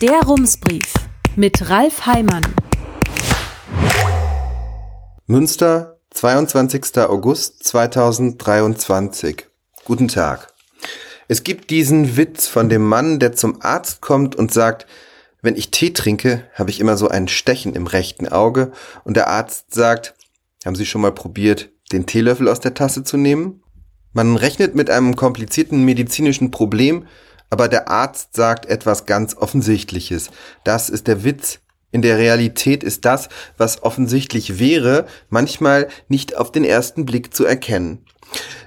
Der Rumsbrief mit Ralf Heimann. Münster, 22. August 2023. Guten Tag. Es gibt diesen Witz von dem Mann, der zum Arzt kommt und sagt, wenn ich Tee trinke, habe ich immer so ein Stechen im rechten Auge und der Arzt sagt, haben Sie schon mal probiert, den Teelöffel aus der Tasse zu nehmen? Man rechnet mit einem komplizierten medizinischen Problem, aber der Arzt sagt etwas ganz Offensichtliches. Das ist der Witz. In der Realität ist das, was offensichtlich wäre, manchmal nicht auf den ersten Blick zu erkennen.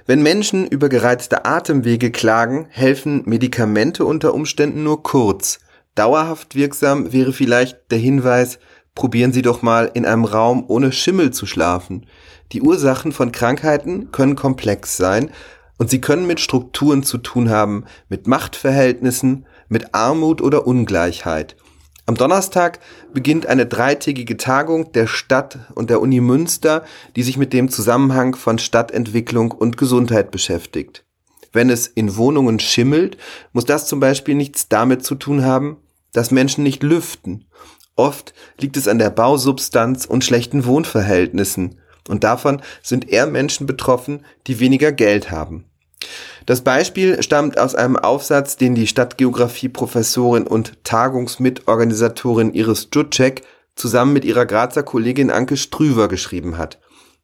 Wenn Menschen über gereizte Atemwege klagen, helfen Medikamente unter Umständen nur kurz. Dauerhaft wirksam wäre vielleicht der Hinweis, probieren Sie doch mal in einem Raum ohne Schimmel zu schlafen. Die Ursachen von Krankheiten können komplex sein und sie können mit Strukturen zu tun haben, mit Machtverhältnissen, mit Armut oder Ungleichheit. Am Donnerstag beginnt eine dreitägige Tagung der Stadt und der Uni Münster, die sich mit dem Zusammenhang von Stadtentwicklung und Gesundheit beschäftigt. Wenn es in Wohnungen schimmelt, muss das zum Beispiel nichts damit zu tun haben, dass Menschen nicht lüften. Oft liegt es an der Bausubstanz und schlechten Wohnverhältnissen. Und davon sind eher Menschen betroffen, die weniger Geld haben. Das Beispiel stammt aus einem Aufsatz, den die Stadtgeografie-Professorin und Tagungsmitorganisatorin Iris Dutschek zusammen mit ihrer Grazer Kollegin Anke Strüver geschrieben hat.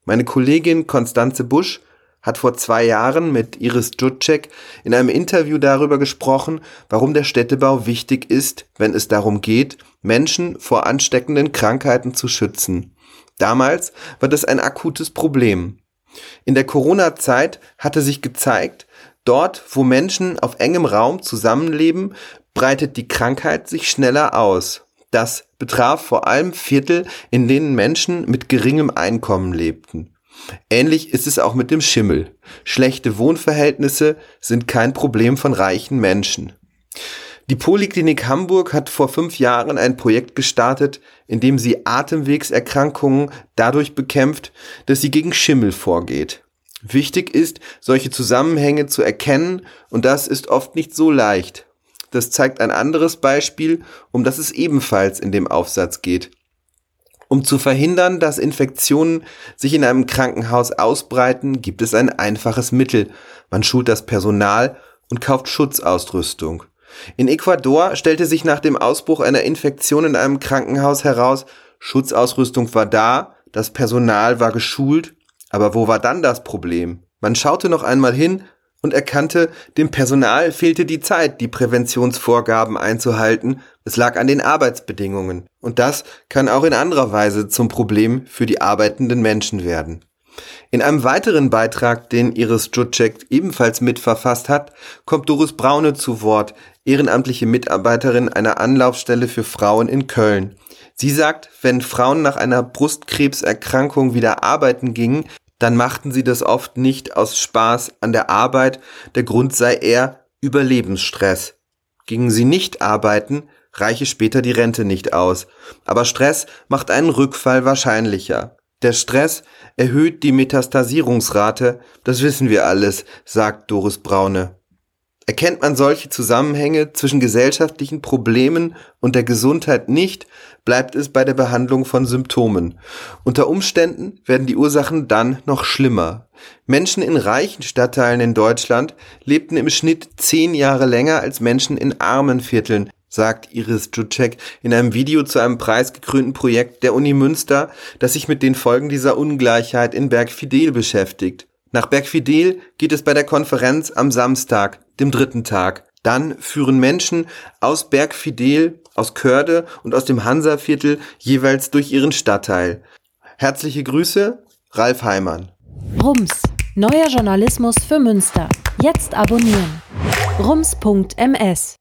Meine Kollegin Konstanze Busch hat vor zwei Jahren mit Iris Dutschek in einem Interview darüber gesprochen, warum der Städtebau wichtig ist, wenn es darum geht, Menschen vor ansteckenden Krankheiten zu schützen. Damals war das ein akutes Problem. In der Corona-Zeit hatte sich gezeigt, dort, wo Menschen auf engem Raum zusammenleben, breitet die Krankheit sich schneller aus. Das betraf vor allem Viertel, in denen Menschen mit geringem Einkommen lebten. Ähnlich ist es auch mit dem Schimmel. Schlechte Wohnverhältnisse sind kein Problem von reichen Menschen. Die Poliklinik Hamburg hat vor fünf Jahren ein Projekt gestartet, in dem sie Atemwegserkrankungen dadurch bekämpft, dass sie gegen Schimmel vorgeht. Wichtig ist, solche Zusammenhänge zu erkennen und das ist oft nicht so leicht. Das zeigt ein anderes Beispiel, um das es ebenfalls in dem Aufsatz geht. Um zu verhindern, dass Infektionen sich in einem Krankenhaus ausbreiten, gibt es ein einfaches Mittel. Man schult das Personal und kauft Schutzausrüstung. In Ecuador stellte sich nach dem Ausbruch einer Infektion in einem Krankenhaus heraus, Schutzausrüstung war da, das Personal war geschult, aber wo war dann das Problem? Man schaute noch einmal hin und erkannte, dem Personal fehlte die Zeit, die Präventionsvorgaben einzuhalten, es lag an den Arbeitsbedingungen. Und das kann auch in anderer Weise zum Problem für die arbeitenden Menschen werden. In einem weiteren Beitrag, den Iris Jutschek ebenfalls mitverfasst hat, kommt Doris Braune zu Wort, ehrenamtliche Mitarbeiterin einer Anlaufstelle für Frauen in Köln. Sie sagt, wenn Frauen nach einer Brustkrebserkrankung wieder arbeiten gingen, dann machten sie das oft nicht aus Spaß an der Arbeit, der Grund sei eher Überlebensstress. Gingen sie nicht arbeiten, reiche später die Rente nicht aus. Aber Stress macht einen Rückfall wahrscheinlicher. Der Stress erhöht die Metastasierungsrate, das wissen wir alles, sagt Doris Braune. Erkennt man solche Zusammenhänge zwischen gesellschaftlichen Problemen und der Gesundheit nicht, bleibt es bei der Behandlung von Symptomen. Unter Umständen werden die Ursachen dann noch schlimmer. Menschen in reichen Stadtteilen in Deutschland lebten im Schnitt zehn Jahre länger als Menschen in armen Vierteln, sagt Iris Dutschek in einem Video zu einem preisgekrönten Projekt der Uni Münster, das sich mit den Folgen dieser Ungleichheit in Bergfidel beschäftigt. Nach Bergfidel geht es bei der Konferenz am Samstag, dem dritten Tag. Dann führen Menschen aus Bergfidel, aus Körde und aus dem Hansaviertel jeweils durch ihren Stadtteil. Herzliche Grüße, Ralf Heimann. Rums, neuer Journalismus für Münster. Jetzt abonnieren. rums.ms